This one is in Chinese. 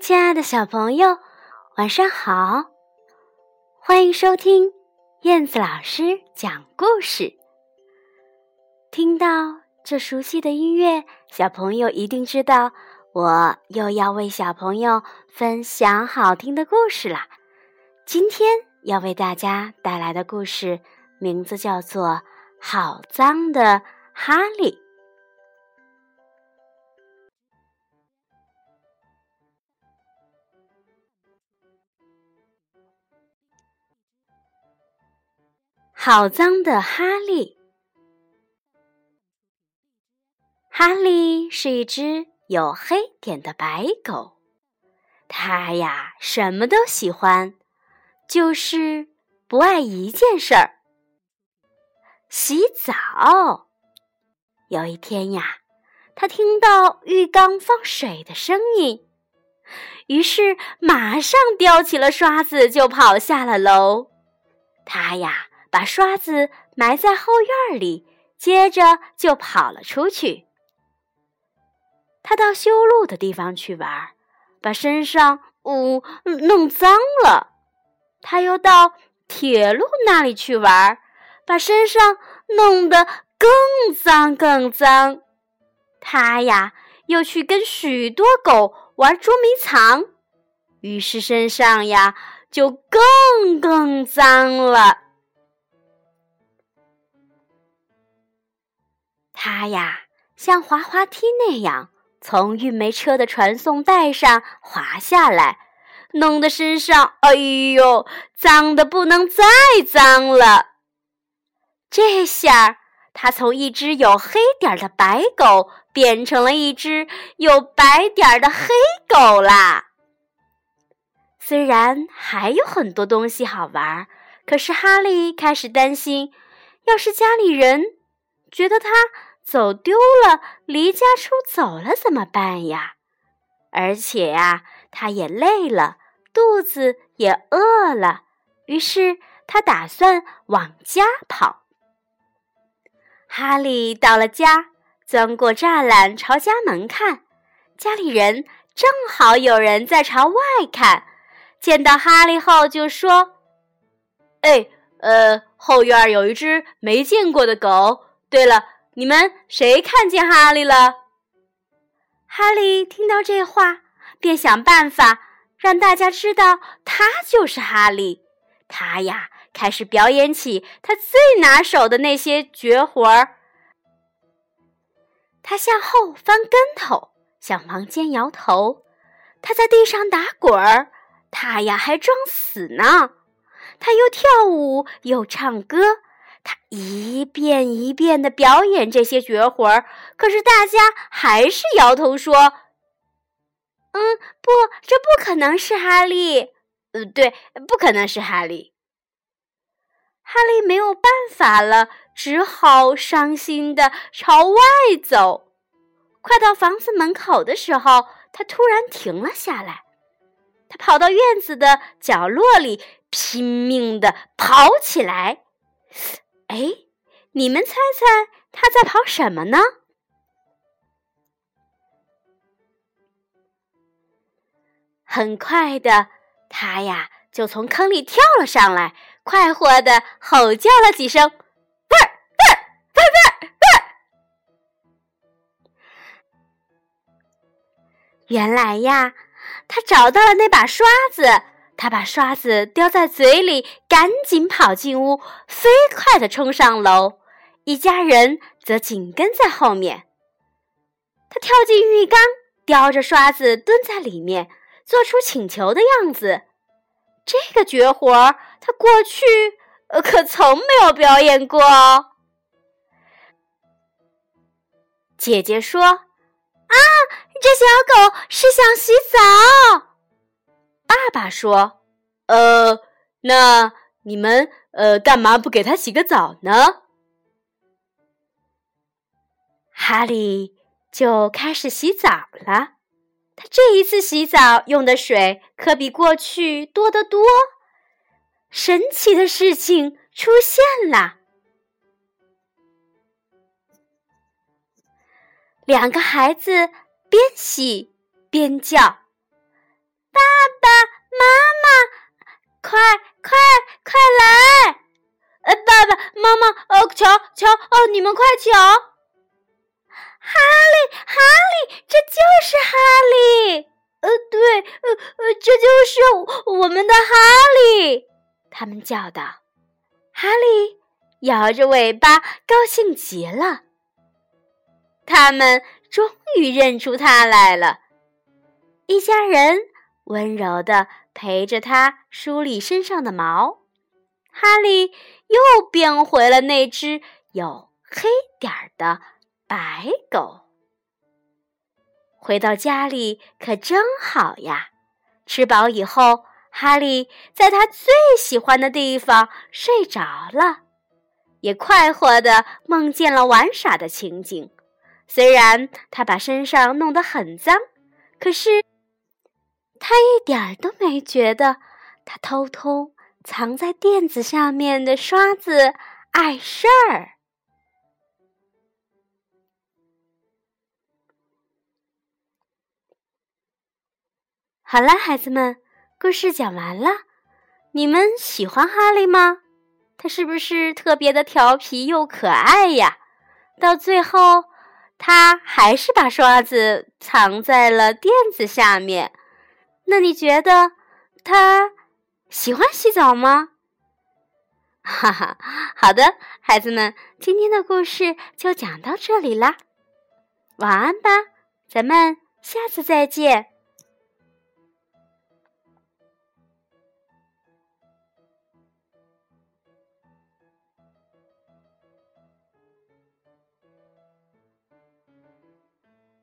亲爱的小朋友，晚上好！欢迎收听燕子老师讲故事。听到这熟悉的音乐，小朋友一定知道我又要为小朋友分享好听的故事啦。今天要为大家带来的故事名字叫做《好脏的哈利》。好脏的哈利！哈利是一只有黑点的白狗，它呀什么都喜欢，就是不爱一件事儿——洗澡。有一天呀，他听到浴缸放水的声音，于是马上叼起了刷子就跑下了楼。他呀。把刷子埋在后院里，接着就跑了出去。他到修路的地方去玩，把身上呜弄脏了。他又到铁路那里去玩，把身上弄得更脏更脏。他呀，又去跟许多狗玩捉迷藏，于是身上呀就更更脏了。他呀，像滑滑梯那样从运煤车的传送带上滑下来，弄得身上哎呦，脏的不能再脏了。这下他从一只有黑点儿的白狗变成了一只有白点儿的黑狗啦。虽然还有很多东西好玩，可是哈利开始担心，要是家里人觉得他……走丢了，离家出走了，怎么办呀？而且呀，他也累了，肚子也饿了，于是他打算往家跑。哈利到了家，钻过栅栏朝家门看，家里人正好有人在朝外看，见到哈利后就说：“哎，呃，后院有一只没见过的狗。对了。”你们谁看见哈利了？哈利听到这话，便想办法让大家知道他就是哈利。他呀，开始表演起他最拿手的那些绝活儿。他向后翻跟头，向房间摇头，他在地上打滚儿，他呀还装死呢。他又跳舞又唱歌。他一遍一遍的表演这些绝活儿，可是大家还是摇头说：“嗯，不，这不可能是哈利。呃，对，不可能是哈利。”哈利没有办法了，只好伤心的朝外走。快到房子门口的时候，他突然停了下来。他跑到院子的角落里，拼命的跑起来。哎，你们猜猜他在跑什么呢？很快的，他呀就从坑里跳了上来，快活的吼叫了几声：“味儿，味儿，味儿，味儿！”原来呀，他找到了那把刷子。他把刷子叼在嘴里，赶紧跑进屋，飞快地冲上楼。一家人则紧跟在后面。他跳进浴缸，叼着刷子蹲在里面，做出请求的样子。这个绝活儿，他过去可从没有表演过。姐姐说：“啊，这小狗是想洗澡。”爸爸说：“呃，那你们呃，干嘛不给他洗个澡呢？”哈利就开始洗澡了。他这一次洗澡用的水可比过去多得多。神奇的事情出现了，两个孩子边洗边叫。爸爸妈妈，快快快来！呃，爸爸妈妈，哦，瞧瞧，哦，你们快瞧！哈利，哈利，这就是哈利。呃，对，呃呃，这就是我们的哈利。他们叫道：“哈利，摇着尾巴，高兴极了。他们终于认出他来了。一家人温柔地陪着他梳理身上的毛。哈利又变回了那只有黑点儿的白狗。回到家里可真好呀！吃饱以后。”哈利在他最喜欢的地方睡着了，也快活的梦见了玩耍的情景。虽然他把身上弄得很脏，可是他一点儿都没觉得他偷偷藏在垫子下面的刷子碍事儿。好了，孩子们。故事讲完了，你们喜欢哈利吗？他是不是特别的调皮又可爱呀？到最后，他还是把刷子藏在了垫子下面。那你觉得他喜欢洗澡吗？哈哈，好的，孩子们，今天的故事就讲到这里啦，晚安吧，咱们下次再见。